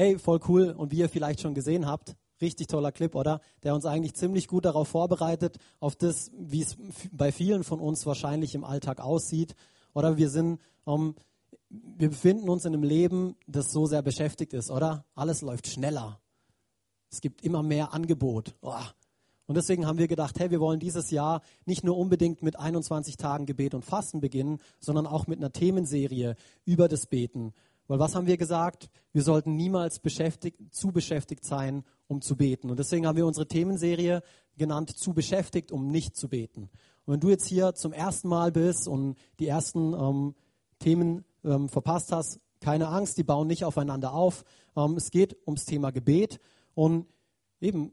hey, voll cool. Und wie ihr vielleicht schon gesehen habt, richtig toller Clip, oder? Der uns eigentlich ziemlich gut darauf vorbereitet, auf das, wie es bei vielen von uns wahrscheinlich im Alltag aussieht. Oder wir sind, ähm, wir befinden uns in einem Leben, das so sehr beschäftigt ist, oder? Alles läuft schneller. Es gibt immer mehr Angebot. Oh. Und deswegen haben wir gedacht, hey, wir wollen dieses Jahr nicht nur unbedingt mit 21 Tagen Gebet und Fasten beginnen, sondern auch mit einer Themenserie über das Beten. Weil was haben wir gesagt? Wir sollten niemals beschäftigt, zu beschäftigt sein, um zu beten. Und deswegen haben wir unsere Themenserie genannt, zu beschäftigt, um nicht zu beten. Und wenn du jetzt hier zum ersten Mal bist und die ersten ähm, Themen ähm, verpasst hast, keine Angst, die bauen nicht aufeinander auf. Ähm, es geht ums Thema Gebet und eben,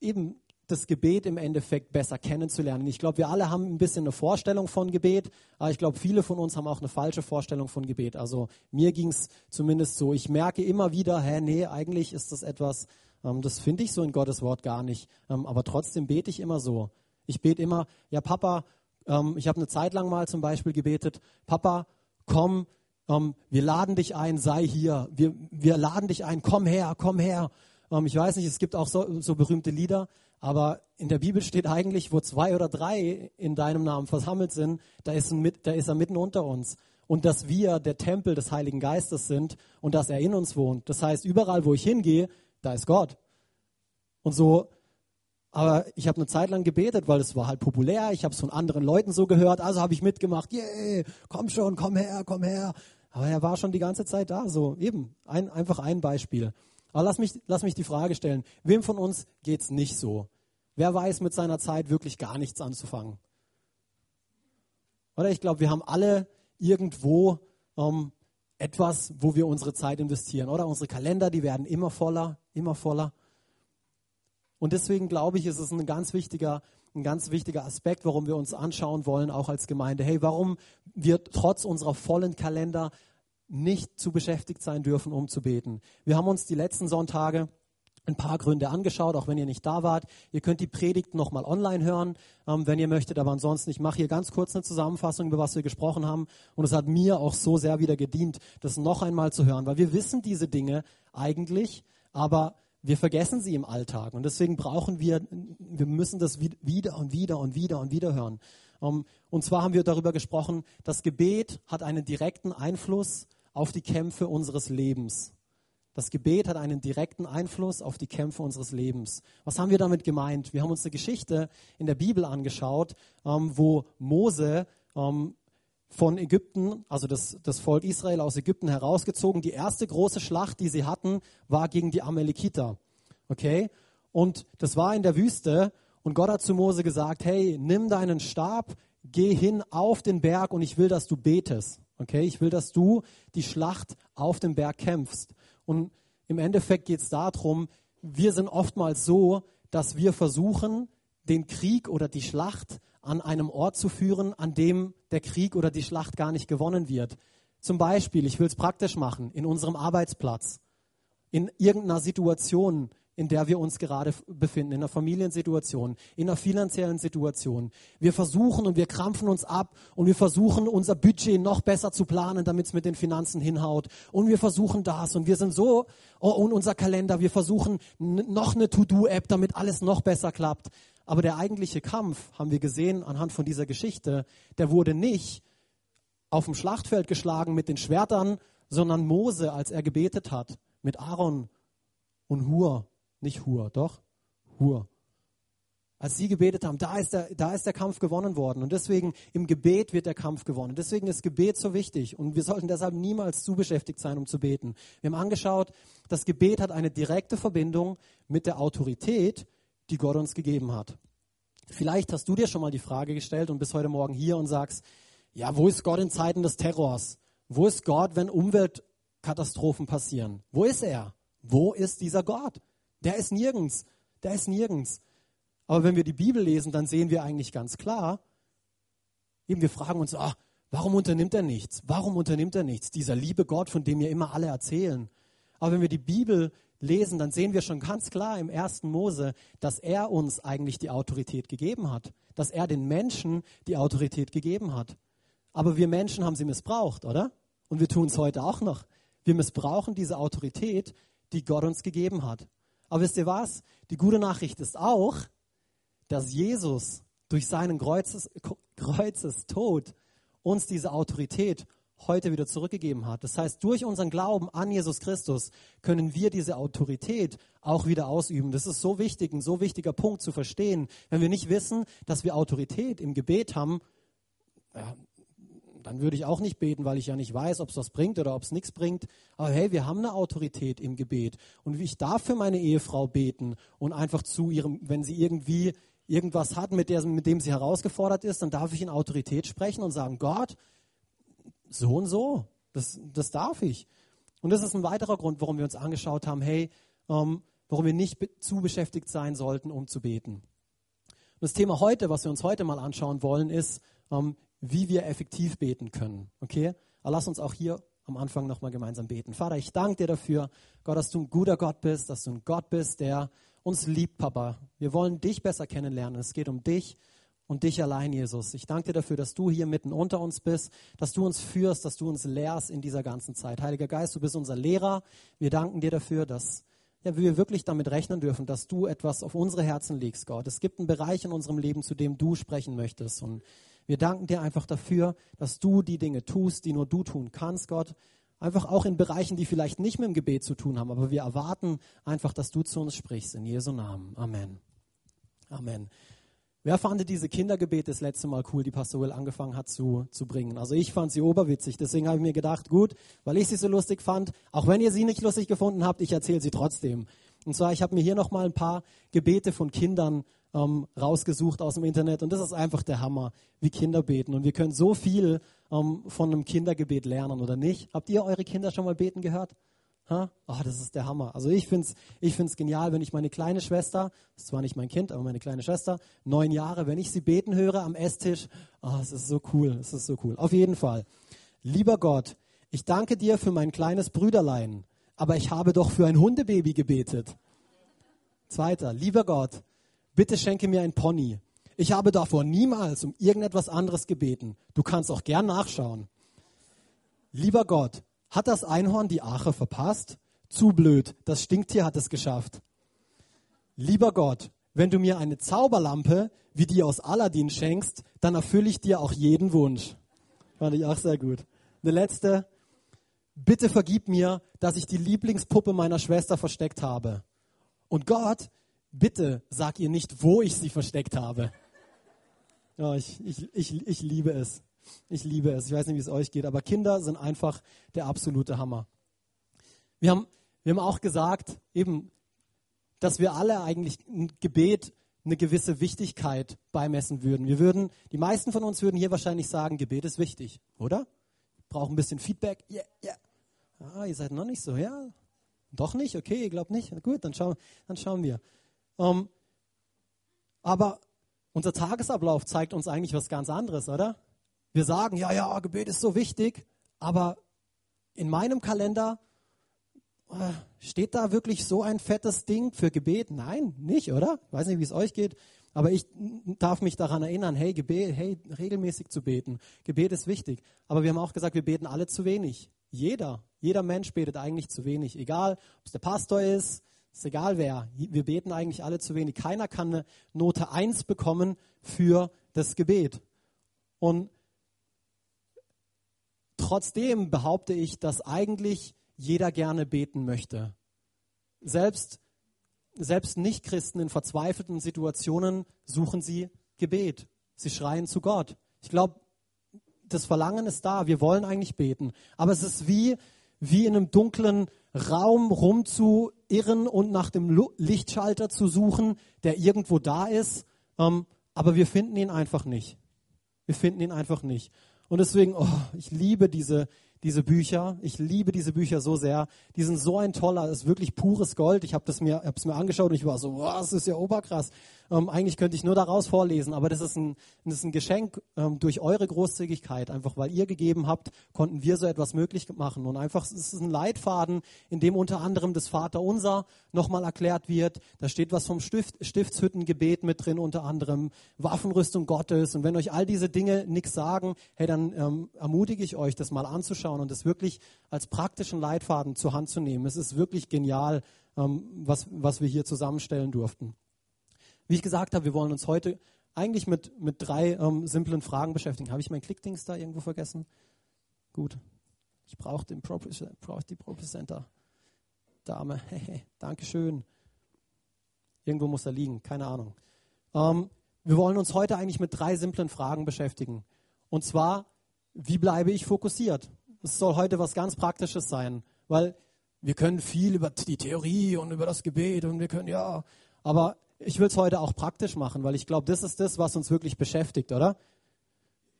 eben das Gebet im Endeffekt besser kennenzulernen. Ich glaube, wir alle haben ein bisschen eine Vorstellung von Gebet, aber ich glaube, viele von uns haben auch eine falsche Vorstellung von Gebet. Also mir ging es zumindest so. Ich merke immer wieder, hä, nee, eigentlich ist das etwas, ähm, das finde ich so in Gottes Wort gar nicht. Ähm, aber trotzdem bete ich immer so. Ich bete immer, ja Papa, ähm, ich habe eine Zeit lang mal zum Beispiel gebetet, Papa, komm, ähm, wir laden dich ein, sei hier. Wir, wir laden dich ein, komm her, komm her. Ähm, ich weiß nicht, es gibt auch so, so berühmte Lieder, aber in der Bibel steht eigentlich, wo zwei oder drei in deinem Namen versammelt sind, da ist, ein, da ist er mitten unter uns. Und dass wir der Tempel des Heiligen Geistes sind und dass er in uns wohnt. Das heißt, überall, wo ich hingehe, da ist Gott. Und so, aber ich habe eine Zeit lang gebetet, weil es war halt populär. Ich habe es von anderen Leuten so gehört. Also habe ich mitgemacht. Yeah, komm schon, komm her, komm her. Aber er war schon die ganze Zeit da. So eben, ein, einfach ein Beispiel. Aber lass mich, lass mich die Frage stellen, wem von uns geht es nicht so? Wer weiß mit seiner Zeit wirklich gar nichts anzufangen? Oder ich glaube, wir haben alle irgendwo ähm, etwas, wo wir unsere Zeit investieren. Oder unsere Kalender, die werden immer voller, immer voller. Und deswegen glaube ich, ist es ein ganz wichtiger, ein ganz wichtiger Aspekt, warum wir uns anschauen wollen, auch als Gemeinde. Hey, warum wir trotz unserer vollen Kalender nicht zu beschäftigt sein dürfen, um zu beten. Wir haben uns die letzten Sonntage ein paar Gründe angeschaut, auch wenn ihr nicht da wart. Ihr könnt die Predigt nochmal online hören, ähm, wenn ihr möchtet, aber ansonsten, ich mache hier ganz kurz eine Zusammenfassung, über was wir gesprochen haben. Und es hat mir auch so sehr wieder gedient, das noch einmal zu hören, weil wir wissen diese Dinge eigentlich, aber wir vergessen sie im Alltag. Und deswegen brauchen wir, wir müssen das wieder und wieder und wieder und wieder hören. Ähm, und zwar haben wir darüber gesprochen, das Gebet hat einen direkten Einfluss auf die Kämpfe unseres Lebens. Das Gebet hat einen direkten Einfluss auf die Kämpfe unseres Lebens. Was haben wir damit gemeint? Wir haben uns eine Geschichte in der Bibel angeschaut, ähm, wo Mose ähm, von Ägypten, also das, das Volk Israel aus Ägypten herausgezogen. Die erste große Schlacht, die sie hatten, war gegen die Amalekiter. Okay? Und das war in der Wüste. Und Gott hat zu Mose gesagt, hey, nimm deinen Stab, geh hin auf den Berg und ich will, dass du betest. Okay, ich will, dass du die Schlacht auf dem Berg kämpfst. Und im Endeffekt geht es darum, wir sind oftmals so, dass wir versuchen, den Krieg oder die Schlacht an einem Ort zu führen, an dem der Krieg oder die Schlacht gar nicht gewonnen wird. Zum Beispiel, ich will es praktisch machen, in unserem Arbeitsplatz, in irgendeiner Situation, in der wir uns gerade befinden, in einer Familiensituation, in einer finanziellen Situation. Wir versuchen und wir krampfen uns ab und wir versuchen unser Budget noch besser zu planen, damit es mit den Finanzen hinhaut. Und wir versuchen das und wir sind so, oh, und unser Kalender, wir versuchen noch eine To-Do-App, damit alles noch besser klappt. Aber der eigentliche Kampf, haben wir gesehen anhand von dieser Geschichte, der wurde nicht auf dem Schlachtfeld geschlagen mit den Schwertern, sondern Mose, als er gebetet hat, mit Aaron und Hur nicht Hur, doch Hur. Als sie gebetet haben, da ist, der, da ist der Kampf gewonnen worden. Und deswegen im Gebet wird der Kampf gewonnen. Deswegen ist Gebet so wichtig. Und wir sollten deshalb niemals zu beschäftigt sein, um zu beten. Wir haben angeschaut, das Gebet hat eine direkte Verbindung mit der Autorität, die Gott uns gegeben hat. Vielleicht hast du dir schon mal die Frage gestellt und bist heute Morgen hier und sagst, ja, wo ist Gott in Zeiten des Terrors? Wo ist Gott, wenn Umweltkatastrophen passieren? Wo ist er? Wo ist dieser Gott? Der ist nirgends. Der ist nirgends. Aber wenn wir die Bibel lesen, dann sehen wir eigentlich ganz klar, eben wir fragen uns, ach, warum unternimmt er nichts? Warum unternimmt er nichts? Dieser liebe Gott, von dem mir immer alle erzählen. Aber wenn wir die Bibel lesen, dann sehen wir schon ganz klar im ersten Mose, dass er uns eigentlich die Autorität gegeben hat. Dass er den Menschen die Autorität gegeben hat. Aber wir Menschen haben sie missbraucht, oder? Und wir tun es heute auch noch. Wir missbrauchen diese Autorität, die Gott uns gegeben hat. Aber wisst ihr was? Die gute Nachricht ist auch, dass Jesus durch seinen Kreuzes, Kreuzestod uns diese Autorität heute wieder zurückgegeben hat. Das heißt, durch unseren Glauben an Jesus Christus können wir diese Autorität auch wieder ausüben. Das ist so wichtig, ein so wichtiger Punkt zu verstehen. Wenn wir nicht wissen, dass wir Autorität im Gebet haben, dann würde ich auch nicht beten, weil ich ja nicht weiß, ob es was bringt oder ob es nichts bringt. Aber hey, wir haben eine Autorität im Gebet. Und ich darf für meine Ehefrau beten und einfach zu ihrem, wenn sie irgendwie irgendwas hat, mit, der, mit dem sie herausgefordert ist, dann darf ich in Autorität sprechen und sagen, Gott, so und so, das, das darf ich. Und das ist ein weiterer Grund, warum wir uns angeschaut haben, hey, ähm, warum wir nicht zu beschäftigt sein sollten, um zu beten. Und das Thema heute, was wir uns heute mal anschauen wollen, ist, ähm, wie wir effektiv beten können. Okay? Aber lass uns auch hier am Anfang nochmal gemeinsam beten. Vater, ich danke dir dafür, Gott, dass du ein guter Gott bist, dass du ein Gott bist, der uns liebt, Papa. Wir wollen dich besser kennenlernen. Es geht um dich und dich allein, Jesus. Ich danke dir dafür, dass du hier mitten unter uns bist, dass du uns führst, dass du uns lehrst in dieser ganzen Zeit. Heiliger Geist, du bist unser Lehrer. Wir danken dir dafür, dass ja, wir wirklich damit rechnen dürfen, dass du etwas auf unsere Herzen legst, Gott. Es gibt einen Bereich in unserem Leben, zu dem du sprechen möchtest. Und wir danken dir einfach dafür, dass du die Dinge tust, die nur du tun kannst, Gott. Einfach auch in Bereichen, die vielleicht nicht mit dem Gebet zu tun haben, aber wir erwarten einfach, dass du zu uns sprichst. In Jesu Namen. Amen. Amen. Wer fand diese Kindergebete das letzte Mal cool, die Pastor Will angefangen hat zu, zu bringen? Also ich fand sie oberwitzig, deswegen habe ich mir gedacht, gut, weil ich sie so lustig fand, auch wenn ihr sie nicht lustig gefunden habt, ich erzähle sie trotzdem. Und zwar, ich habe mir hier nochmal ein paar Gebete von Kindern ähm, rausgesucht aus dem Internet und das ist einfach der Hammer, wie Kinder beten. Und wir können so viel ähm, von einem Kindergebet lernen, oder nicht? Habt ihr eure Kinder schon mal beten gehört? Ha? Oh, das ist der Hammer. Also ich finde es ich find's genial, wenn ich meine kleine Schwester, das ist zwar nicht mein Kind, aber meine kleine Schwester, neun Jahre, wenn ich sie beten höre am Esstisch, oh, ist so cool, es ist so cool. Auf jeden Fall. Lieber Gott, ich danke dir für mein kleines Brüderlein, aber ich habe doch für ein Hundebaby gebetet. Zweiter, lieber Gott, bitte schenke mir ein Pony. Ich habe davor niemals um irgendetwas anderes gebeten. Du kannst auch gern nachschauen. Lieber Gott, hat das Einhorn die Ache verpasst? Zu blöd, das Stinktier hat es geschafft. Lieber Gott, wenn du mir eine Zauberlampe wie die aus Aladdin schenkst, dann erfülle ich dir auch jeden Wunsch. Fand ich auch sehr gut. Eine letzte. Bitte vergib mir, dass ich die Lieblingspuppe meiner Schwester versteckt habe. Und Gott, bitte sag ihr nicht, wo ich sie versteckt habe. Ja, ich, ich, ich, ich liebe es. Ich liebe es. Ich weiß nicht, wie es euch geht, aber Kinder sind einfach der absolute Hammer. Wir haben, wir haben auch gesagt, eben, dass wir alle eigentlich ein Gebet eine gewisse Wichtigkeit beimessen würden. Wir würden, die meisten von uns würden hier wahrscheinlich sagen, Gebet ist wichtig, oder? Brauchen ein bisschen Feedback. Yeah. Yeah. Ah, ihr seid noch nicht so, ja? Doch nicht? Okay, ihr glaubt nicht? Gut, dann schauen, dann schauen wir. Ähm, aber unser Tagesablauf zeigt uns eigentlich was ganz anderes, oder? Wir sagen, ja, ja, Gebet ist so wichtig, aber in meinem Kalender äh, steht da wirklich so ein fettes Ding für Gebet? Nein, nicht, oder? Ich weiß nicht, wie es euch geht, aber ich darf mich daran erinnern, hey, Gebet, hey, regelmäßig zu beten. Gebet ist wichtig. Aber wir haben auch gesagt, wir beten alle zu wenig. Jeder, jeder Mensch betet eigentlich zu wenig. Egal, ob es der Pastor ist, ist egal wer. Wir beten eigentlich alle zu wenig. Keiner kann eine Note 1 bekommen für das Gebet. Und Trotzdem behaupte ich, dass eigentlich jeder gerne beten möchte. Selbst, selbst Nichtchristen in verzweifelten Situationen suchen sie Gebet. Sie schreien zu Gott. Ich glaube, das Verlangen ist da. Wir wollen eigentlich beten. Aber es ist wie, wie in einem dunklen Raum rumzuirren und nach dem Lichtschalter zu suchen, der irgendwo da ist. Ähm, aber wir finden ihn einfach nicht. Wir finden ihn einfach nicht. Und deswegen, oh, ich liebe diese, diese Bücher. Ich liebe diese Bücher so sehr. Die sind so ein toller, das ist wirklich pures Gold. Ich habe das mir, hab's mir angeschaut und ich war so, wow, das ist ja oberkrass. Ähm, eigentlich könnte ich nur daraus vorlesen, aber das ist ein, das ist ein Geschenk ähm, durch eure Großzügigkeit. Einfach weil ihr gegeben habt, konnten wir so etwas möglich machen. Und einfach, es ist ein Leitfaden, in dem unter anderem das Vaterunser nochmal erklärt wird. Da steht was vom Stift, Stiftshüttengebet mit drin, unter anderem Waffenrüstung Gottes. Und wenn euch all diese Dinge nichts sagen, hey, dann ähm, ermutige ich euch, das mal anzuschauen anschauen und es wirklich als praktischen Leitfaden zur Hand zu nehmen. Es ist wirklich genial, ähm, was, was wir hier zusammenstellen durften. Wie ich gesagt habe, wir wollen uns heute eigentlich mit, mit drei ähm, simplen Fragen beschäftigen. Habe ich mein Klickdings da irgendwo vergessen? Gut. Ich brauche brauch die Pro-Presenter. Dame. Dankeschön. Irgendwo muss er liegen, keine Ahnung. Ähm, wir wollen uns heute eigentlich mit drei simplen Fragen beschäftigen. Und zwar, wie bleibe ich fokussiert? Es soll heute was ganz Praktisches sein, weil wir können viel über die Theorie und über das Gebet und wir können, ja, aber ich will es heute auch praktisch machen, weil ich glaube, das ist das, was uns wirklich beschäftigt, oder?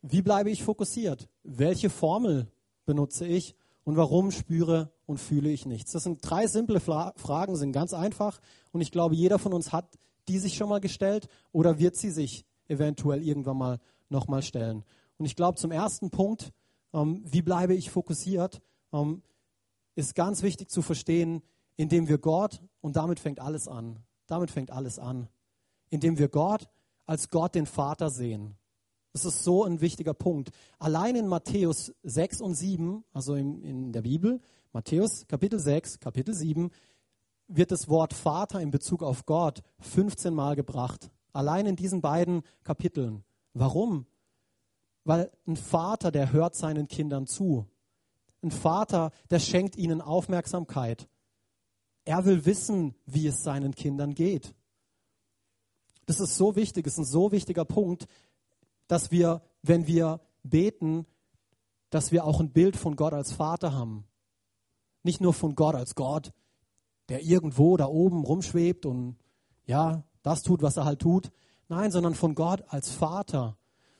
Wie bleibe ich fokussiert? Welche Formel benutze ich und warum spüre und fühle ich nichts? Das sind drei simple Fra Fragen, sind ganz einfach und ich glaube, jeder von uns hat die sich schon mal gestellt oder wird sie sich eventuell irgendwann mal nochmal stellen. Und ich glaube, zum ersten Punkt, wie bleibe ich fokussiert, ähm, ist ganz wichtig zu verstehen, indem wir Gott, und damit fängt alles an, damit fängt alles an, indem wir Gott als Gott den Vater sehen. Das ist so ein wichtiger Punkt. Allein in Matthäus 6 und 7, also in, in der Bibel, Matthäus Kapitel 6, Kapitel 7, wird das Wort Vater in Bezug auf Gott 15 Mal gebracht. Allein in diesen beiden Kapiteln. Warum? Weil ein Vater, der hört seinen Kindern zu. Ein Vater, der schenkt ihnen Aufmerksamkeit. Er will wissen, wie es seinen Kindern geht. Das ist so wichtig, ist ein so wichtiger Punkt, dass wir, wenn wir beten, dass wir auch ein Bild von Gott als Vater haben. Nicht nur von Gott als Gott, der irgendwo da oben rumschwebt und ja, das tut, was er halt tut. Nein, sondern von Gott als Vater.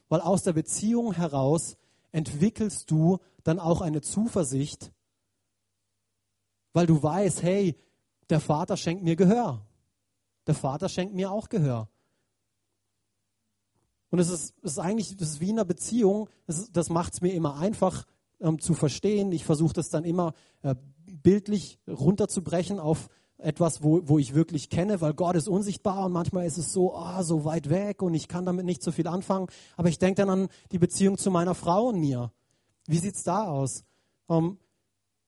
Weil aus der Beziehung heraus entwickelst du dann auch eine Zuversicht, weil du weißt, hey, der Vater schenkt mir Gehör. Der Vater schenkt mir auch Gehör. Und es ist, es ist eigentlich, das ist wie in einer Beziehung, das, das macht es mir immer einfach ähm, zu verstehen. Ich versuche das dann immer äh, bildlich runterzubrechen auf etwas, wo, wo ich wirklich kenne, weil Gott ist unsichtbar und manchmal ist es so, oh, so weit weg und ich kann damit nicht so viel anfangen. Aber ich denke dann an die Beziehung zu meiner Frau und mir. Wie sieht es da aus? Ähm,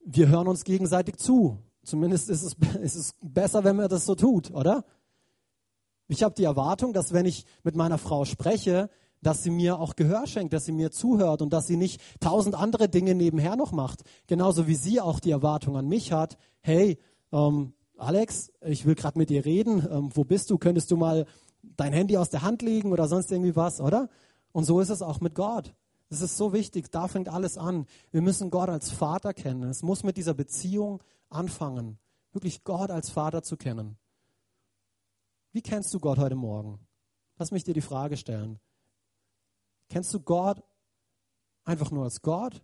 wir hören uns gegenseitig zu. Zumindest ist es, ist es besser, wenn man das so tut, oder? Ich habe die Erwartung, dass wenn ich mit meiner Frau spreche, dass sie mir auch Gehör schenkt, dass sie mir zuhört und dass sie nicht tausend andere Dinge nebenher noch macht. Genauso wie sie auch die Erwartung an mich hat, hey, ähm, Alex, ich will gerade mit dir reden, ähm, wo bist du? Könntest du mal dein Handy aus der Hand legen oder sonst irgendwie was, oder? Und so ist es auch mit Gott. Es ist so wichtig, da fängt alles an. Wir müssen Gott als Vater kennen. Es muss mit dieser Beziehung anfangen, wirklich Gott als Vater zu kennen. Wie kennst du Gott heute Morgen? Lass mich dir die Frage stellen. Kennst du Gott einfach nur als Gott?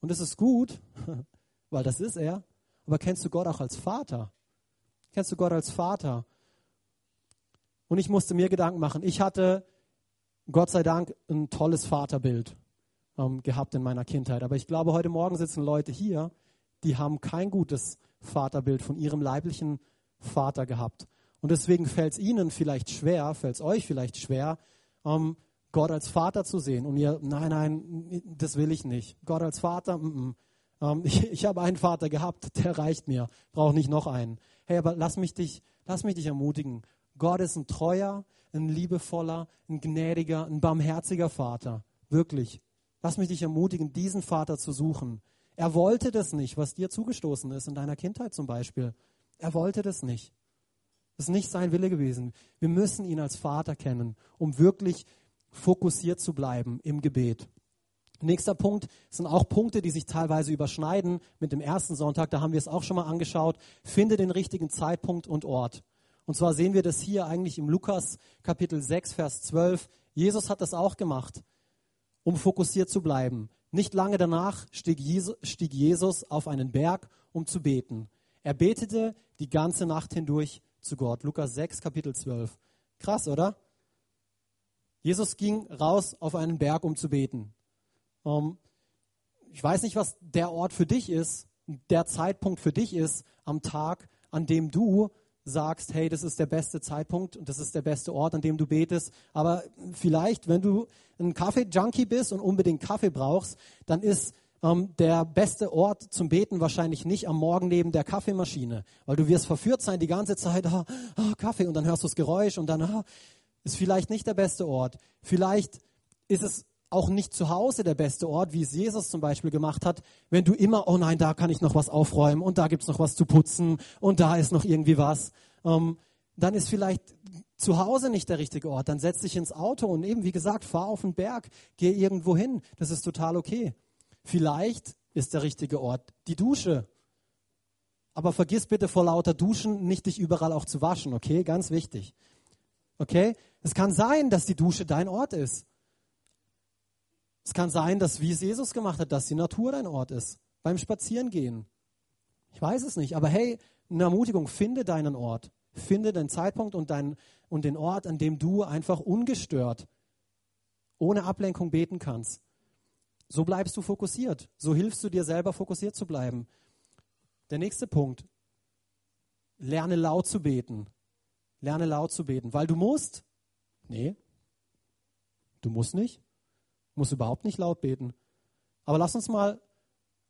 Und das ist gut, weil das ist er. Aber kennst du Gott auch als Vater? Kennst du Gott als Vater? Und ich musste mir Gedanken machen. Ich hatte, Gott sei Dank, ein tolles Vaterbild ähm, gehabt in meiner Kindheit. Aber ich glaube, heute Morgen sitzen Leute hier, die haben kein gutes Vaterbild von ihrem leiblichen Vater gehabt. Und deswegen fällt es ihnen vielleicht schwer, fällt es euch vielleicht schwer, ähm, Gott als Vater zu sehen. Und ihr, nein, nein, das will ich nicht. Gott als Vater, mm, mm. Ähm, ich, ich habe einen Vater gehabt, der reicht mir, brauche nicht noch einen. Hey, aber lass mich dich, lass mich dich ermutigen. Gott ist ein treuer, ein liebevoller, ein gnädiger, ein barmherziger Vater. Wirklich. Lass mich dich ermutigen, diesen Vater zu suchen. Er wollte das nicht, was dir zugestoßen ist in deiner Kindheit zum Beispiel. Er wollte das nicht. Das ist nicht sein Wille gewesen. Wir müssen ihn als Vater kennen, um wirklich fokussiert zu bleiben im Gebet. Nächster Punkt sind auch Punkte, die sich teilweise überschneiden mit dem ersten Sonntag. Da haben wir es auch schon mal angeschaut. Finde den richtigen Zeitpunkt und Ort. Und zwar sehen wir das hier eigentlich im Lukas Kapitel 6, Vers 12. Jesus hat das auch gemacht, um fokussiert zu bleiben. Nicht lange danach stieg Jesus auf einen Berg, um zu beten. Er betete die ganze Nacht hindurch zu Gott. Lukas 6, Kapitel 12. Krass, oder? Jesus ging raus auf einen Berg, um zu beten. Ähm, ich weiß nicht, was der Ort für dich ist, der Zeitpunkt für dich ist am Tag, an dem du sagst, hey, das ist der beste Zeitpunkt und das ist der beste Ort, an dem du betest. Aber vielleicht, wenn du ein Kaffee-Junkie bist und unbedingt Kaffee brauchst, dann ist ähm, der beste Ort zum Beten wahrscheinlich nicht am Morgen neben der Kaffeemaschine, weil du wirst verführt sein die ganze Zeit, ah, ah, Kaffee und dann hörst du das Geräusch und dann ah, ist vielleicht nicht der beste Ort. Vielleicht ist es auch nicht zu Hause der beste Ort, wie es Jesus zum Beispiel gemacht hat, wenn du immer, oh nein, da kann ich noch was aufräumen und da gibt es noch was zu putzen und da ist noch irgendwie was. Ähm, dann ist vielleicht zu Hause nicht der richtige Ort. Dann setz dich ins Auto und eben, wie gesagt, fahr auf den Berg, geh irgendwo hin. Das ist total okay. Vielleicht ist der richtige Ort die Dusche. Aber vergiss bitte vor lauter Duschen nicht dich überall auch zu waschen, okay? Ganz wichtig. Okay? Es kann sein, dass die Dusche dein Ort ist. Es kann sein, dass, wie es Jesus gemacht hat, dass die Natur dein Ort ist. Beim Spazierengehen. Ich weiß es nicht. Aber hey, eine Ermutigung, finde deinen Ort. Finde den Zeitpunkt und, dein, und den Ort, an dem du einfach ungestört, ohne Ablenkung beten kannst. So bleibst du fokussiert. So hilfst du dir selber, fokussiert zu bleiben. Der nächste Punkt. Lerne laut zu beten. Lerne laut zu beten. Weil du musst. Nee. Du musst nicht. Du musst überhaupt nicht laut beten. Aber lass uns mal,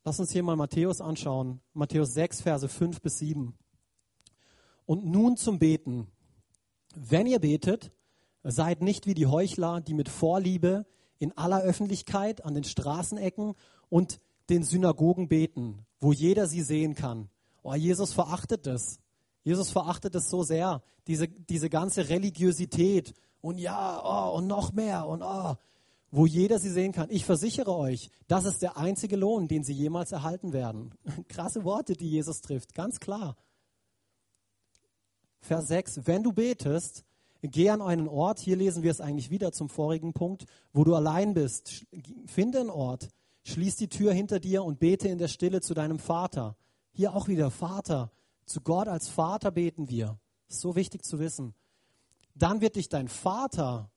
lass uns hier mal Matthäus anschauen. Matthäus 6, Verse 5 bis 7. Und nun zum Beten. Wenn ihr betet, seid nicht wie die Heuchler, die mit Vorliebe in aller Öffentlichkeit an den Straßenecken und den Synagogen beten, wo jeder sie sehen kann. Oh, Jesus verachtet das. Jesus verachtet es so sehr, diese, diese ganze Religiosität und ja, oh, und noch mehr und oh, wo jeder sie sehen kann. Ich versichere euch, das ist der einzige Lohn, den sie jemals erhalten werden. Krasse Worte, die Jesus trifft, ganz klar. Vers 6, wenn du betest, Geh an einen Ort, hier lesen wir es eigentlich wieder zum vorigen Punkt, wo du allein bist. Finde einen Ort, schließ die Tür hinter dir und bete in der Stille zu deinem Vater. Hier auch wieder Vater. Zu Gott als Vater beten wir. So wichtig zu wissen. Dann wird dich dein Vater,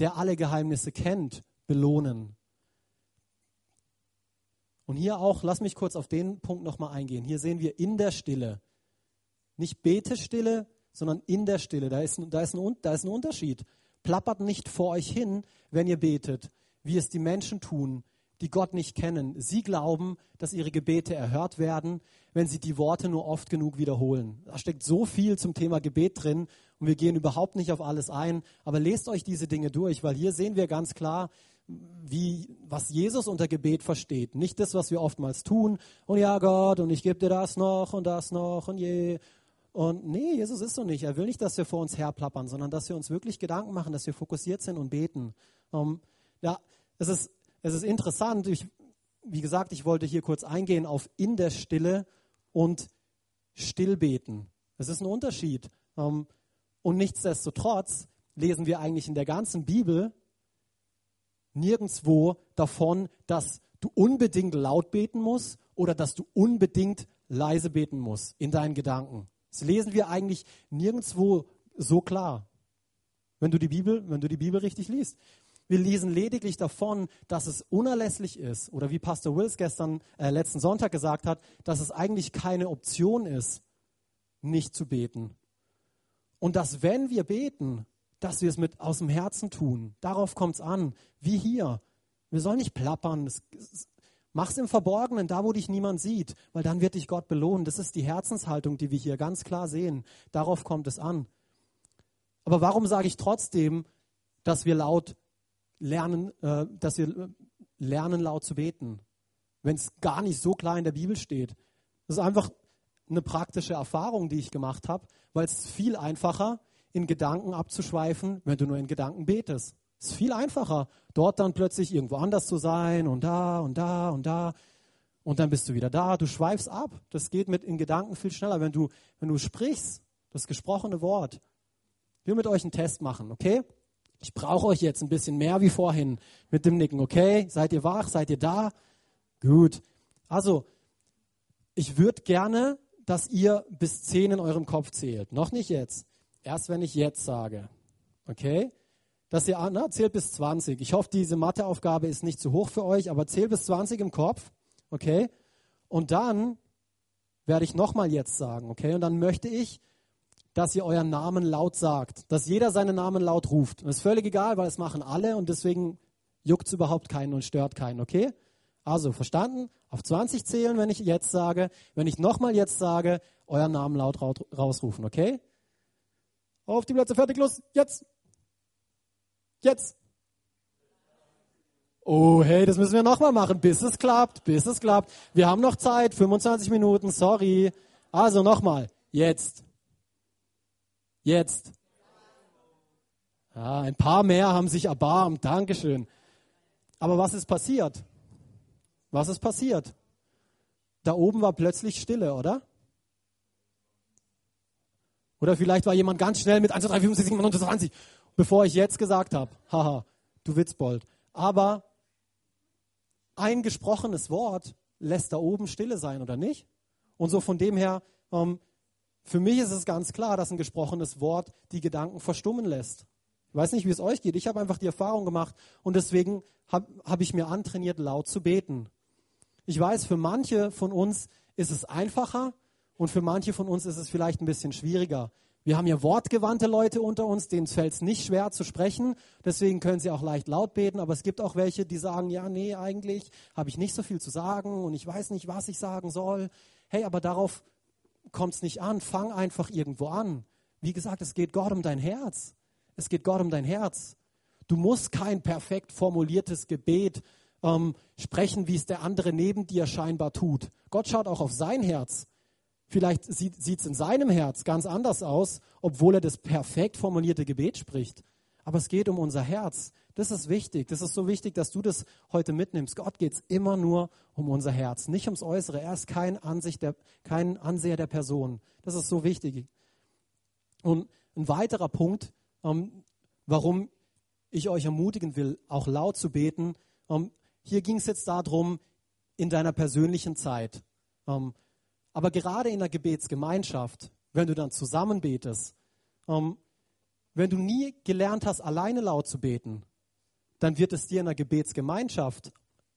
der alle Geheimnisse kennt, belohnen. Und hier auch, lass mich kurz auf den Punkt nochmal eingehen. Hier sehen wir in der Stille. Nicht Betestille, sondern in der Stille. Da ist, da, ist ein, da ist ein Unterschied. Plappert nicht vor euch hin, wenn ihr betet, wie es die Menschen tun, die Gott nicht kennen. Sie glauben, dass ihre Gebete erhört werden, wenn sie die Worte nur oft genug wiederholen. Da steckt so viel zum Thema Gebet drin und wir gehen überhaupt nicht auf alles ein. Aber lest euch diese Dinge durch, weil hier sehen wir ganz klar, wie, was Jesus unter Gebet versteht. Nicht das, was wir oftmals tun. Und ja, Gott, und ich gebe dir das noch und das noch und je. Und nee, Jesus ist so nicht. Er will nicht, dass wir vor uns herplappern, sondern dass wir uns wirklich Gedanken machen, dass wir fokussiert sind und beten. Um, ja, es ist, es ist interessant. Ich, wie gesagt, ich wollte hier kurz eingehen auf in der Stille und stillbeten. Es ist ein Unterschied. Um, und nichtsdestotrotz lesen wir eigentlich in der ganzen Bibel nirgendwo davon, dass du unbedingt laut beten musst oder dass du unbedingt leise beten musst in deinen Gedanken. Das lesen wir eigentlich nirgendwo so klar. Wenn du die Bibel, wenn du die Bibel richtig liest. Wir lesen lediglich davon, dass es unerlässlich ist, oder wie Pastor Wills gestern, äh, letzten Sonntag gesagt hat, dass es eigentlich keine Option ist, nicht zu beten. Und dass wenn wir beten, dass wir es mit aus dem Herzen tun. Darauf kommt es an, wie hier. Wir sollen nicht plappern. Es, Mach's im Verborgenen, da wo dich niemand sieht, weil dann wird dich Gott belohnen. Das ist die Herzenshaltung, die wir hier ganz klar sehen. Darauf kommt es an. Aber warum sage ich trotzdem, dass wir laut lernen, äh, dass wir äh, lernen, laut zu beten, wenn es gar nicht so klar in der Bibel steht? Das ist einfach eine praktische Erfahrung, die ich gemacht habe, weil es viel einfacher, in Gedanken abzuschweifen, wenn du nur in Gedanken betest. Es ist viel einfacher, dort dann plötzlich irgendwo anders zu sein und da und da und da. Und dann bist du wieder da. Du schweifst ab. Das geht mit in Gedanken viel schneller, wenn du, wenn du sprichst, das gesprochene Wort. Ich will mit euch einen Test machen, okay? Ich brauche euch jetzt ein bisschen mehr wie vorhin mit dem Nicken, okay? Seid ihr wach? Seid ihr da? Gut. Also, ich würde gerne, dass ihr bis zehn in eurem Kopf zählt. Noch nicht jetzt. Erst wenn ich jetzt sage. Okay? dass ihr, na, zählt bis 20. Ich hoffe, diese Matheaufgabe ist nicht zu hoch für euch, aber zählt bis 20 im Kopf, okay? Und dann werde ich nochmal jetzt sagen, okay? Und dann möchte ich, dass ihr euren Namen laut sagt, dass jeder seinen Namen laut ruft. Und das ist völlig egal, weil es machen alle und deswegen juckt es überhaupt keinen und stört keinen, okay? Also verstanden? Auf 20 zählen, wenn ich jetzt sage. Wenn ich nochmal jetzt sage, euren Namen laut rausrufen, okay? Auf die Plätze, fertig, los, jetzt. Jetzt. Oh, hey, das müssen wir nochmal machen, bis es klappt, bis es klappt. Wir haben noch Zeit, 25 Minuten, sorry. Also nochmal, jetzt. Jetzt. Ja, ein paar mehr haben sich erbarmt, Dankeschön. Aber was ist passiert? Was ist passiert? Da oben war plötzlich Stille, oder? Oder vielleicht war jemand ganz schnell mit 1, 2, 3, 4, 5, 6, 7, 8, 9, 20, bevor ich jetzt gesagt habe, haha, du Witzbold. Aber ein gesprochenes Wort lässt da oben Stille sein, oder nicht? Und so von dem her, ähm, für mich ist es ganz klar, dass ein gesprochenes Wort die Gedanken verstummen lässt. Ich weiß nicht, wie es euch geht. Ich habe einfach die Erfahrung gemacht und deswegen habe hab ich mir antrainiert, laut zu beten. Ich weiß, für manche von uns ist es einfacher und für manche von uns ist es vielleicht ein bisschen schwieriger. Wir haben ja wortgewandte Leute unter uns, denen fällt es nicht schwer zu sprechen, deswegen können sie auch leicht laut beten, aber es gibt auch welche, die sagen, ja, nee, eigentlich habe ich nicht so viel zu sagen und ich weiß nicht, was ich sagen soll. Hey, aber darauf kommt es nicht an, fang einfach irgendwo an. Wie gesagt, es geht Gott um dein Herz. Es geht Gott um dein Herz. Du musst kein perfekt formuliertes Gebet ähm, sprechen, wie es der andere neben dir scheinbar tut. Gott schaut auch auf sein Herz. Vielleicht sieht es in seinem Herz ganz anders aus, obwohl er das perfekt formulierte Gebet spricht. Aber es geht um unser Herz. Das ist wichtig. Das ist so wichtig, dass du das heute mitnimmst. Gott geht es immer nur um unser Herz, nicht ums Äußere. Er ist kein, Ansicht der, kein Anseher der Person. Das ist so wichtig. Und ein weiterer Punkt, ähm, warum ich euch ermutigen will, auch laut zu beten. Ähm, hier ging es jetzt darum, in deiner persönlichen Zeit. Ähm, aber gerade in der Gebetsgemeinschaft, wenn du dann zusammen betest, ähm, wenn du nie gelernt hast, alleine laut zu beten, dann wird es dir in der Gebetsgemeinschaft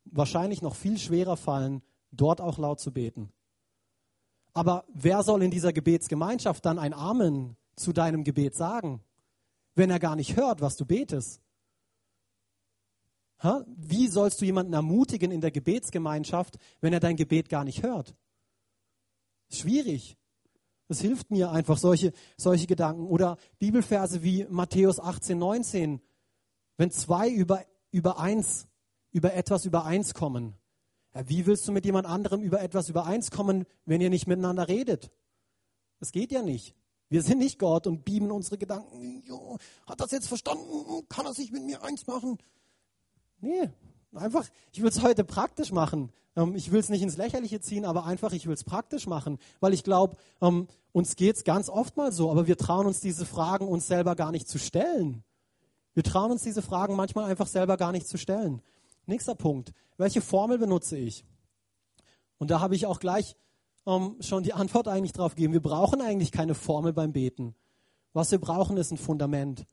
wahrscheinlich noch viel schwerer fallen, dort auch laut zu beten. Aber wer soll in dieser Gebetsgemeinschaft dann ein Amen zu deinem Gebet sagen, wenn er gar nicht hört, was du betest? Wie sollst du jemanden ermutigen in der Gebetsgemeinschaft, wenn er dein Gebet gar nicht hört? Schwierig. Es hilft mir einfach solche, solche Gedanken. Oder Bibelverse wie Matthäus 18, 19. Wenn zwei über, über eins, über etwas übereins kommen. Ja, wie willst du mit jemand anderem über etwas übereins kommen, wenn ihr nicht miteinander redet? Das geht ja nicht. Wir sind nicht Gott und beamen unsere Gedanken. Jo, hat das jetzt verstanden? Kann er sich mit mir eins machen? Nee, einfach, ich will es heute praktisch machen. Ähm, ich will es nicht ins Lächerliche ziehen, aber einfach, ich will es praktisch machen, weil ich glaube, ähm, uns geht es ganz oft mal so, aber wir trauen uns diese Fragen uns selber gar nicht zu stellen. Wir trauen uns diese Fragen manchmal einfach selber gar nicht zu stellen. Nächster Punkt. Welche Formel benutze ich? Und da habe ich auch gleich ähm, schon die Antwort eigentlich drauf gegeben. Wir brauchen eigentlich keine Formel beim Beten. Was wir brauchen, ist ein Fundament.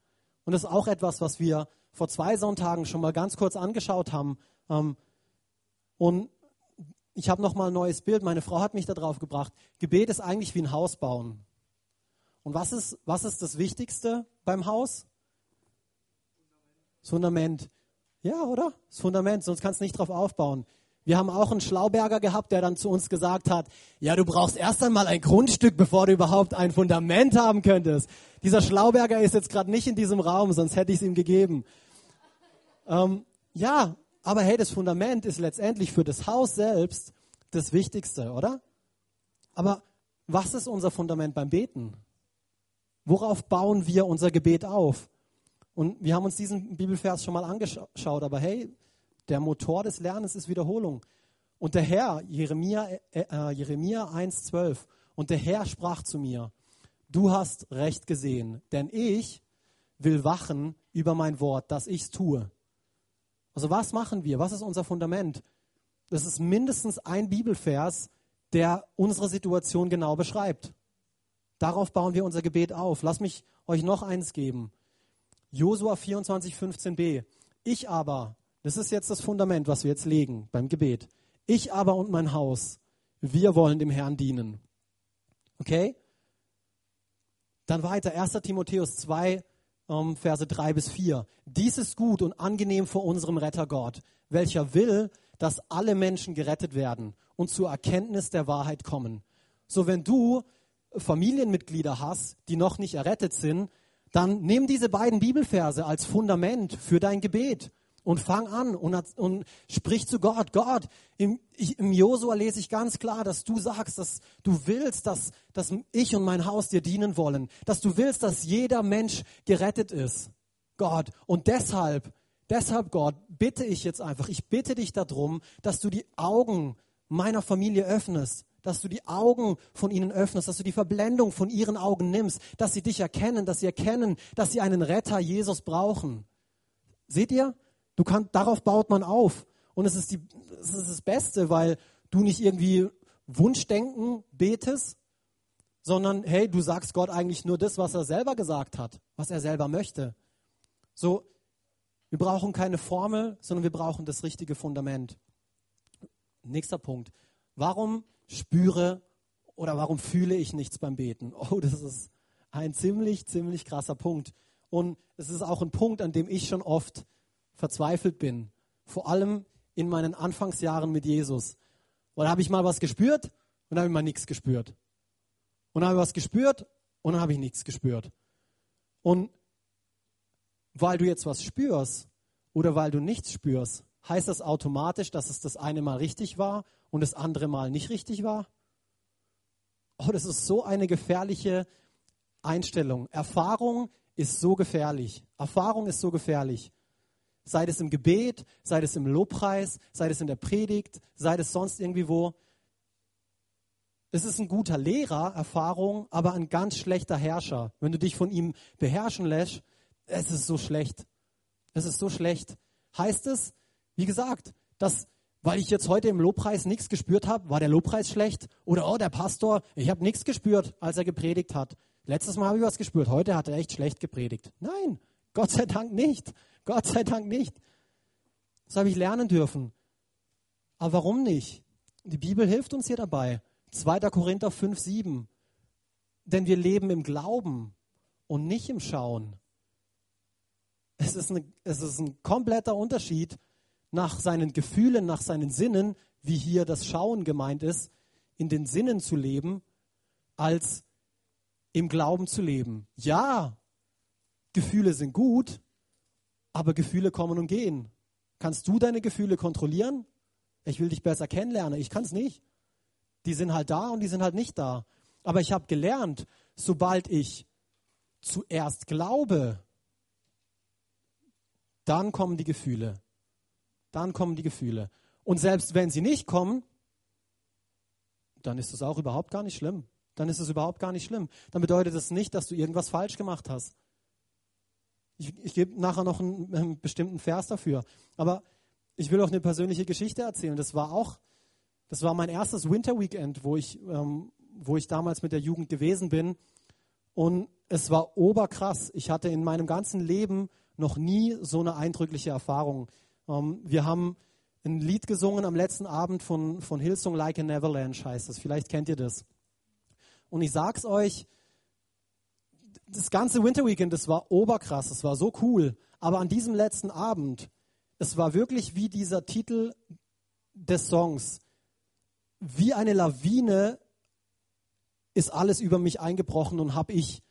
Und das ist auch etwas, was wir vor zwei Sonntagen schon mal ganz kurz angeschaut haben. Ähm, und ich habe noch mal ein neues Bild. Meine Frau hat mich da drauf gebracht. Gebet ist eigentlich wie ein Haus bauen. Und was ist, was ist das Wichtigste beim Haus? Das Fundament. Ja, oder? Das Fundament, sonst kannst du nicht drauf aufbauen. Wir haben auch einen Schlauberger gehabt, der dann zu uns gesagt hat, ja, du brauchst erst einmal ein Grundstück, bevor du überhaupt ein Fundament haben könntest. Dieser Schlauberger ist jetzt gerade nicht in diesem Raum, sonst hätte ich es ihm gegeben. Ähm, ja, aber hey, das Fundament ist letztendlich für das Haus selbst das Wichtigste, oder? Aber was ist unser Fundament beim Beten? Worauf bauen wir unser Gebet auf? Und wir haben uns diesen Bibelvers schon mal angeschaut, aber hey, der Motor des Lernens ist Wiederholung. Und der Herr, Jeremia, äh, äh Jeremia 1,12, und der Herr sprach zu mir, du hast recht gesehen, denn ich will wachen über mein Wort, dass ich es tue. Also was machen wir? Was ist unser Fundament? Das ist mindestens ein Bibelvers, der unsere Situation genau beschreibt. Darauf bauen wir unser Gebet auf. Lass mich euch noch eins geben. Josua 24, 15b. Ich aber das ist jetzt das Fundament, was wir jetzt legen beim Gebet. Ich aber und mein Haus, wir wollen dem Herrn dienen. Okay? Dann weiter, 1. Timotheus 2, ähm, Verse 3 bis 4. Dies ist gut und angenehm vor unserem Retter Gott, welcher will, dass alle Menschen gerettet werden und zur Erkenntnis der Wahrheit kommen. So, wenn du Familienmitglieder hast, die noch nicht errettet sind, dann nimm diese beiden Bibelverse als Fundament für dein Gebet und fang an und, und sprich zu Gott. Gott, im, ich, im Josua lese ich ganz klar, dass du sagst, dass du willst, dass, dass ich und mein Haus dir dienen wollen, dass du willst, dass jeder Mensch gerettet ist. Gott. Und deshalb, deshalb Gott, bitte ich jetzt einfach, ich bitte dich darum, dass du die Augen meiner Familie öffnest, dass du die Augen von ihnen öffnest, dass du die Verblendung von ihren Augen nimmst, dass sie dich erkennen, dass sie erkennen, dass sie einen Retter Jesus brauchen. Seht ihr? Du kannst, darauf baut man auf. Und es ist, die, es ist das Beste, weil du nicht irgendwie Wunschdenken betest, sondern hey, du sagst Gott eigentlich nur das, was er selber gesagt hat, was er selber möchte. So, wir brauchen keine Formel, sondern wir brauchen das richtige Fundament. Nächster Punkt. Warum spüre oder warum fühle ich nichts beim Beten? Oh, das ist ein ziemlich, ziemlich krasser Punkt. Und es ist auch ein Punkt, an dem ich schon oft verzweifelt bin. Vor allem in meinen Anfangsjahren mit Jesus. Weil da habe ich mal was gespürt und habe ich mal nichts gespürt. Und habe ich was gespürt und habe ich nichts gespürt. Und weil du jetzt was spürst oder weil du nichts spürst, heißt das automatisch, dass es das eine Mal richtig war und das andere Mal nicht richtig war? Oh, das ist so eine gefährliche Einstellung. Erfahrung ist so gefährlich. Erfahrung ist so gefährlich. Sei es im Gebet, sei es im Lobpreis, sei es in der Predigt, sei es sonst irgendwie wo. Es ist ein guter Lehrer, Erfahrung, aber ein ganz schlechter Herrscher. Wenn du dich von ihm beherrschen lässt, es ist so schlecht. Es ist so schlecht. Heißt es, wie gesagt, dass weil ich jetzt heute im Lobpreis nichts gespürt habe, war der Lobpreis schlecht? Oder oh, der Pastor, ich habe nichts gespürt, als er gepredigt hat. Letztes Mal habe ich was gespürt, heute hat er echt schlecht gepredigt. Nein, Gott sei Dank nicht. Gott sei Dank nicht. Das habe ich lernen dürfen. Aber warum nicht? Die Bibel hilft uns hier dabei. 2. Korinther 5, 7. Denn wir leben im Glauben und nicht im Schauen. Es ist, eine, es ist ein kompletter Unterschied nach seinen Gefühlen, nach seinen Sinnen, wie hier das Schauen gemeint ist, in den Sinnen zu leben, als im Glauben zu leben. Ja, Gefühle sind gut, aber Gefühle kommen und gehen. Kannst du deine Gefühle kontrollieren? Ich will dich besser kennenlernen. Ich kann es nicht. Die sind halt da und die sind halt nicht da. Aber ich habe gelernt, sobald ich zuerst glaube, dann kommen die Gefühle. Dann kommen die Gefühle. Und selbst wenn sie nicht kommen, dann ist es auch überhaupt gar nicht schlimm. Dann ist es überhaupt gar nicht schlimm. Dann bedeutet es das nicht, dass du irgendwas falsch gemacht hast. Ich, ich gebe nachher noch einen, einen, bestimmten Vers dafür. Aber ich will auch eine persönliche Geschichte erzählen. Das war auch, das war mein erstes Winter Weekend, wo ich, ähm, wo ich damals mit der Jugend gewesen bin. Und es war oberkrass. Ich hatte in meinem ganzen Leben noch nie so eine eindrückliche Erfahrung. Ähm, wir haben ein Lied gesungen am letzten Abend von, von Hillsong Like an Avalanche heißt das. Vielleicht kennt ihr das. Und ich sag's euch, das ganze Winter Weekend, das war oberkrass, das war so cool. Aber an diesem letzten Abend, es war wirklich wie dieser Titel des Songs. Wie eine Lawine ist alles über mich eingebrochen und habe ich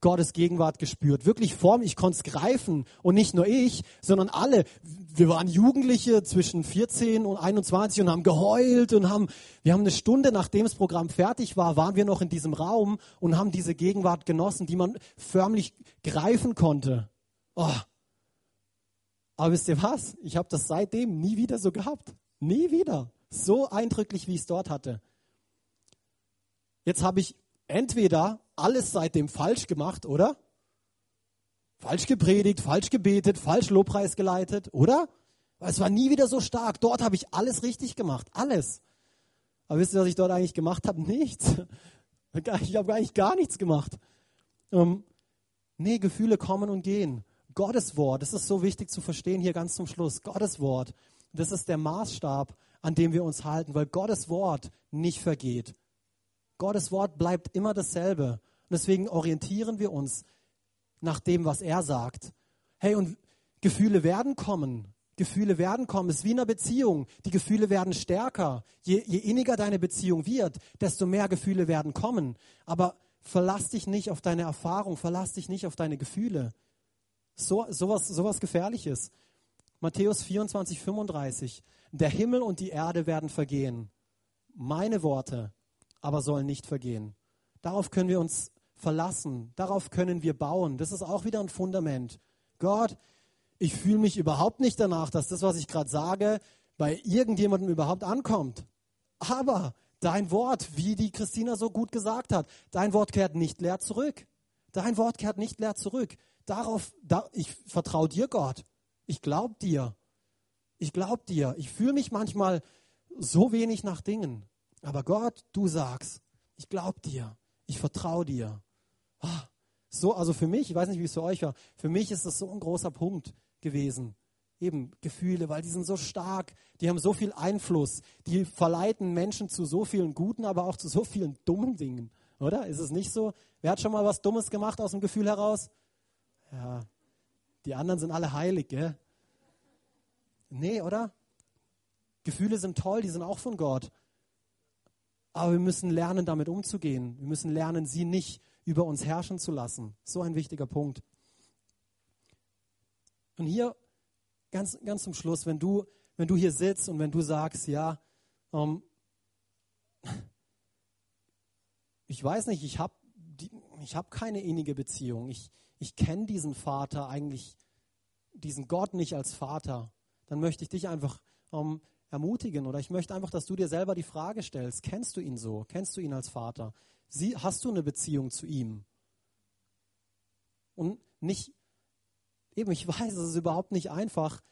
Gottes Gegenwart gespürt. Wirklich vor mir, ich konnte es greifen. Und nicht nur ich, sondern alle. Wir waren Jugendliche zwischen 14 und 21 und haben geheult und haben, wir haben eine Stunde, nachdem das Programm fertig war, waren wir noch in diesem Raum und haben diese Gegenwart genossen, die man förmlich greifen konnte. Oh. Aber wisst ihr was? Ich habe das seitdem nie wieder so gehabt. Nie wieder. So eindrücklich, wie ich es dort hatte. Jetzt habe ich entweder alles seitdem falsch gemacht, oder? Falsch gepredigt, falsch gebetet, falsch Lobpreis geleitet, oder? Es war nie wieder so stark. Dort habe ich alles richtig gemacht, alles. Aber wisst ihr, was ich dort eigentlich gemacht habe? Nichts. Ich habe eigentlich gar nichts gemacht. Ähm, nee, Gefühle kommen und gehen. Gottes Wort, das ist so wichtig zu verstehen hier ganz zum Schluss. Gottes Wort, das ist der Maßstab, an dem wir uns halten, weil Gottes Wort nicht vergeht. Gottes Wort bleibt immer dasselbe. Und deswegen orientieren wir uns nach dem, was er sagt. Hey, und Gefühle werden kommen. Gefühle werden kommen. Es ist wie in einer Beziehung. Die Gefühle werden stärker. Je, je inniger deine Beziehung wird, desto mehr Gefühle werden kommen. Aber verlass dich nicht auf deine Erfahrung, verlass dich nicht auf deine Gefühle. So, sowas, sowas Gefährliches. Matthäus 24, 35. Der Himmel und die Erde werden vergehen. Meine Worte aber sollen nicht vergehen. Darauf können wir uns verlassen. Darauf können wir bauen. Das ist auch wieder ein Fundament. Gott, ich fühle mich überhaupt nicht danach, dass das, was ich gerade sage, bei irgendjemandem überhaupt ankommt. Aber dein Wort, wie die Christina so gut gesagt hat, dein Wort kehrt nicht leer zurück. Dein Wort kehrt nicht leer zurück. Darauf, da, ich vertraue dir, Gott. Ich glaube dir. Ich glaube dir. Ich fühle mich manchmal so wenig nach Dingen. Aber Gott, du sagst, ich glaube dir. Ich vertraue dir. Ah, so, also für mich, ich weiß nicht, wie es für euch war, für mich ist das so ein großer Punkt gewesen. Eben Gefühle, weil die sind so stark, die haben so viel Einfluss, die verleiten Menschen zu so vielen guten, aber auch zu so vielen dummen Dingen, oder? Ist es nicht so? Wer hat schon mal was Dummes gemacht aus dem Gefühl heraus? Ja, die anderen sind alle heilig, gell? Nee, oder? Gefühle sind toll, die sind auch von Gott. Aber wir müssen lernen, damit umzugehen. Wir müssen lernen, sie nicht über uns herrschen zu lassen. So ein wichtiger Punkt. Und hier ganz, ganz zum Schluss, wenn du, wenn du hier sitzt und wenn du sagst, ja, ähm, ich weiß nicht, ich habe hab keine innige Beziehung. Ich, ich kenne diesen Vater eigentlich, diesen Gott nicht als Vater. Dann möchte ich dich einfach ähm, ermutigen oder ich möchte einfach, dass du dir selber die Frage stellst, kennst du ihn so? Kennst du ihn als Vater? Sie, hast du eine Beziehung zu ihm? Und nicht, eben, ich weiß, es ist überhaupt nicht einfach,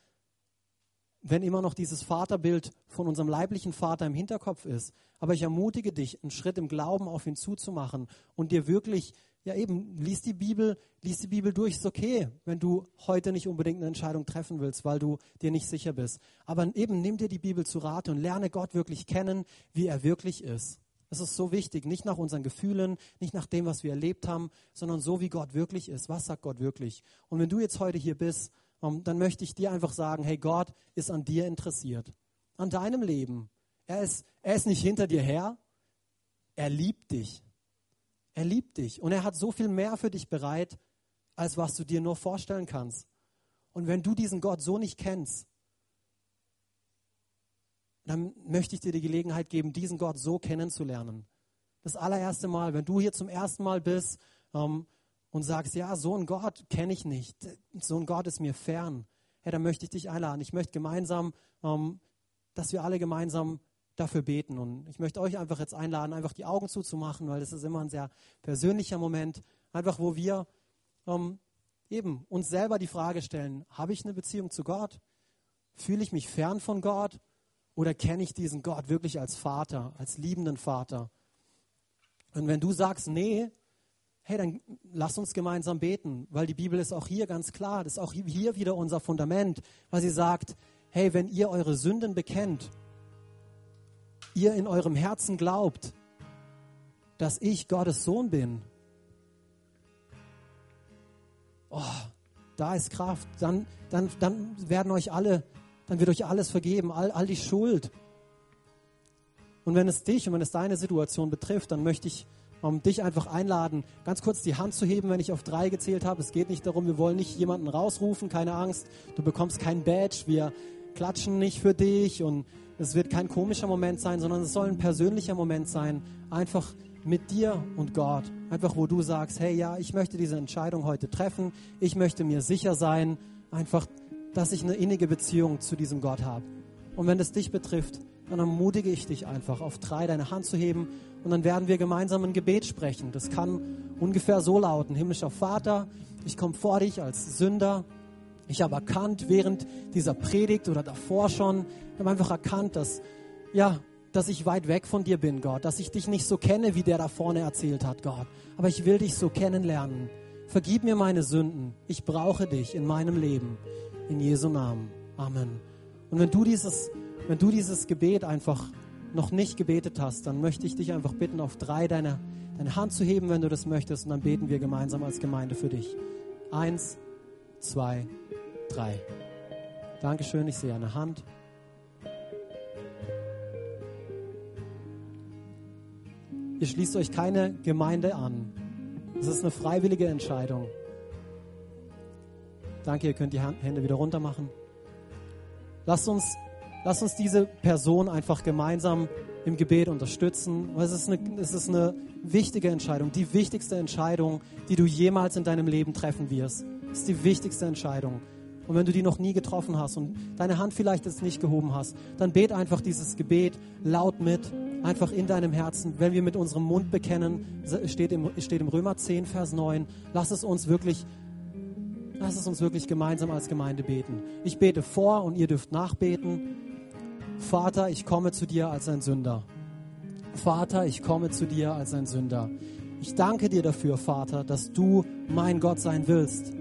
wenn immer noch dieses Vaterbild von unserem leiblichen Vater im Hinterkopf ist. Aber ich ermutige dich, einen Schritt im Glauben auf ihn zuzumachen und dir wirklich, ja eben, lies die Bibel, lies die Bibel durch, ist okay, wenn du heute nicht unbedingt eine Entscheidung treffen willst, weil du dir nicht sicher bist. Aber eben nimm dir die Bibel zu Rate und lerne Gott wirklich kennen, wie er wirklich ist. Es ist so wichtig, nicht nach unseren Gefühlen, nicht nach dem, was wir erlebt haben, sondern so, wie Gott wirklich ist. Was sagt Gott wirklich? Und wenn du jetzt heute hier bist, ähm, dann möchte ich dir einfach sagen, hey, Gott ist an dir interessiert, an deinem Leben. Er ist, er ist nicht hinter dir her, er liebt dich. Er liebt dich und er hat so viel mehr für dich bereit, als was du dir nur vorstellen kannst. Und wenn du diesen Gott so nicht kennst, dann möchte ich dir die Gelegenheit geben, diesen Gott so kennenzulernen. Das allererste Mal, wenn du hier zum ersten Mal bist ähm, und sagst, ja, so ein Gott kenne ich nicht, so ein Gott ist mir fern, ja, dann möchte ich dich einladen. Ich möchte gemeinsam, ähm, dass wir alle gemeinsam dafür beten. Und ich möchte euch einfach jetzt einladen, einfach die Augen zuzumachen, weil das ist immer ein sehr persönlicher Moment, einfach wo wir ähm, eben uns selber die Frage stellen, habe ich eine Beziehung zu Gott? Fühle ich mich fern von Gott? Oder kenne ich diesen Gott wirklich als Vater, als liebenden Vater? Und wenn du sagst, nee, hey, dann lass uns gemeinsam beten, weil die Bibel ist auch hier ganz klar, das ist auch hier wieder unser Fundament, weil sie sagt, hey, wenn ihr eure Sünden bekennt, ihr in eurem Herzen glaubt, dass ich Gottes Sohn bin, oh, da ist Kraft, dann, dann, dann werden euch alle dann wird euch alles vergeben, all, all die Schuld. Und wenn es dich und wenn es deine Situation betrifft, dann möchte ich um dich einfach einladen, ganz kurz die Hand zu heben, wenn ich auf drei gezählt habe. Es geht nicht darum, wir wollen nicht jemanden rausrufen, keine Angst. Du bekommst kein Badge, wir klatschen nicht für dich und es wird kein komischer Moment sein, sondern es soll ein persönlicher Moment sein, einfach mit dir und Gott. Einfach wo du sagst, hey ja, ich möchte diese Entscheidung heute treffen, ich möchte mir sicher sein, einfach dass ich eine innige Beziehung zu diesem Gott habe. Und wenn das dich betrifft, dann ermutige ich dich einfach, auf drei deine Hand zu heben und dann werden wir gemeinsam ein Gebet sprechen. Das kann ungefähr so lauten, himmlischer Vater, ich komme vor dich als Sünder. Ich habe erkannt, während dieser Predigt oder davor schon, ich habe einfach erkannt, dass, ja, dass ich weit weg von dir bin, Gott, dass ich dich nicht so kenne, wie der da vorne erzählt hat, Gott. Aber ich will dich so kennenlernen. Vergib mir meine Sünden. Ich brauche dich in meinem Leben. In Jesu Namen. Amen. Und wenn du dieses, wenn du dieses Gebet einfach noch nicht gebetet hast, dann möchte ich dich einfach bitten, auf drei deine, deine Hand zu heben, wenn du das möchtest. Und dann beten wir gemeinsam als Gemeinde für dich. Eins, zwei, drei. Dankeschön, ich sehe eine Hand. Ihr schließt euch keine Gemeinde an. Es ist eine freiwillige Entscheidung. Danke, ihr könnt die Hände wieder runter machen. Lasst uns, lasst uns diese Person einfach gemeinsam im Gebet unterstützen. Es ist, eine, es ist eine wichtige Entscheidung, die wichtigste Entscheidung, die du jemals in deinem Leben treffen wirst. Das ist die wichtigste Entscheidung. Und wenn du die noch nie getroffen hast und deine Hand vielleicht jetzt nicht gehoben hast, dann bet einfach dieses Gebet laut mit, einfach in deinem Herzen. Wenn wir mit unserem Mund bekennen, steht im, steht im Römer 10, Vers 9, lass es uns wirklich, lass es uns wirklich gemeinsam als Gemeinde beten. Ich bete vor und ihr dürft nachbeten. Vater, ich komme zu dir als ein Sünder. Vater, ich komme zu dir als ein Sünder. Ich danke dir dafür, Vater, dass du mein Gott sein willst.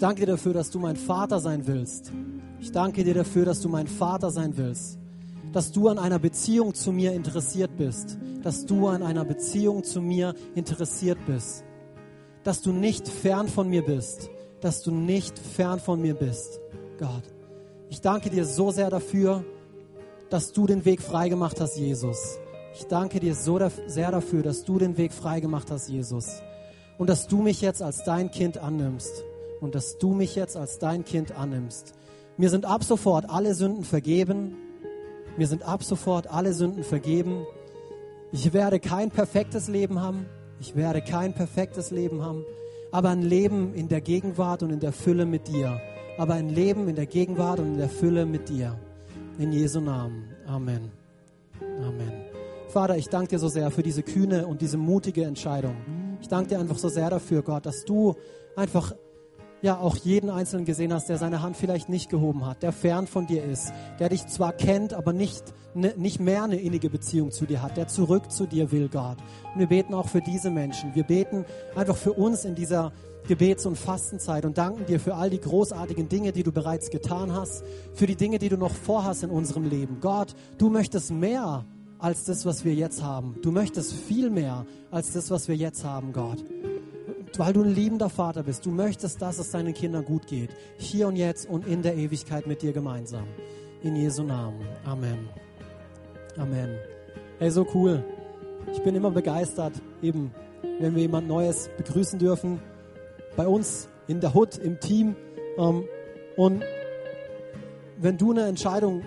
Danke dir dafür, dass du mein Vater sein willst. Ich danke dir dafür, dass du mein Vater sein willst. Dass du an einer Beziehung zu mir interessiert bist. Dass du an einer Beziehung zu mir interessiert bist. Dass du nicht fern von mir bist. Dass du nicht fern von mir bist. Gott, ich danke dir so sehr dafür, dass du den Weg freigemacht hast, Jesus. Ich danke dir so sehr dafür, dass du den Weg freigemacht hast, Jesus. Und dass du mich jetzt als dein Kind annimmst und dass du mich jetzt als dein Kind annimmst. Mir sind ab sofort alle Sünden vergeben. Mir sind ab sofort alle Sünden vergeben. Ich werde kein perfektes Leben haben. Ich werde kein perfektes Leben haben. Aber ein Leben in der Gegenwart und in der Fülle mit dir. Aber ein Leben in der Gegenwart und in der Fülle mit dir. In Jesu Namen. Amen. Amen. Vater, ich danke dir so sehr für diese kühne und diese mutige Entscheidung. Ich danke dir einfach so sehr dafür, Gott, dass du einfach ja auch jeden Einzelnen gesehen hast, der seine Hand vielleicht nicht gehoben hat, der fern von dir ist, der dich zwar kennt, aber nicht, ne, nicht mehr eine innige Beziehung zu dir hat, der zurück zu dir will, Gott. Und wir beten auch für diese Menschen. Wir beten einfach für uns in dieser Gebets- und Fastenzeit und danken dir für all die großartigen Dinge, die du bereits getan hast, für die Dinge, die du noch vorhast in unserem Leben. Gott, du möchtest mehr als das, was wir jetzt haben. Du möchtest viel mehr als das, was wir jetzt haben, Gott weil du ein liebender Vater bist. Du möchtest, dass es deinen Kindern gut geht. Hier und jetzt und in der Ewigkeit mit dir gemeinsam. In Jesu Namen. Amen. Amen. Hey, so cool. Ich bin immer begeistert, eben, wenn wir jemand Neues begrüßen dürfen. Bei uns in der Hut, im Team. Ähm, und wenn du eine Entscheidung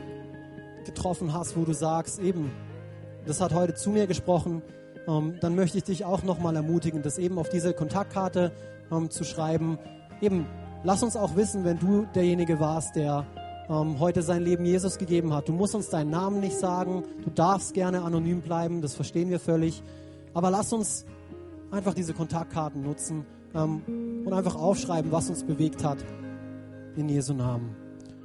getroffen hast, wo du sagst, eben, das hat heute zu mir gesprochen, dann möchte ich dich auch nochmal ermutigen, das eben auf diese Kontaktkarte ähm, zu schreiben. Eben, lass uns auch wissen, wenn du derjenige warst, der ähm, heute sein Leben Jesus gegeben hat. Du musst uns deinen Namen nicht sagen, du darfst gerne anonym bleiben, das verstehen wir völlig. Aber lass uns einfach diese Kontaktkarten nutzen ähm, und einfach aufschreiben, was uns bewegt hat. In Jesu Namen.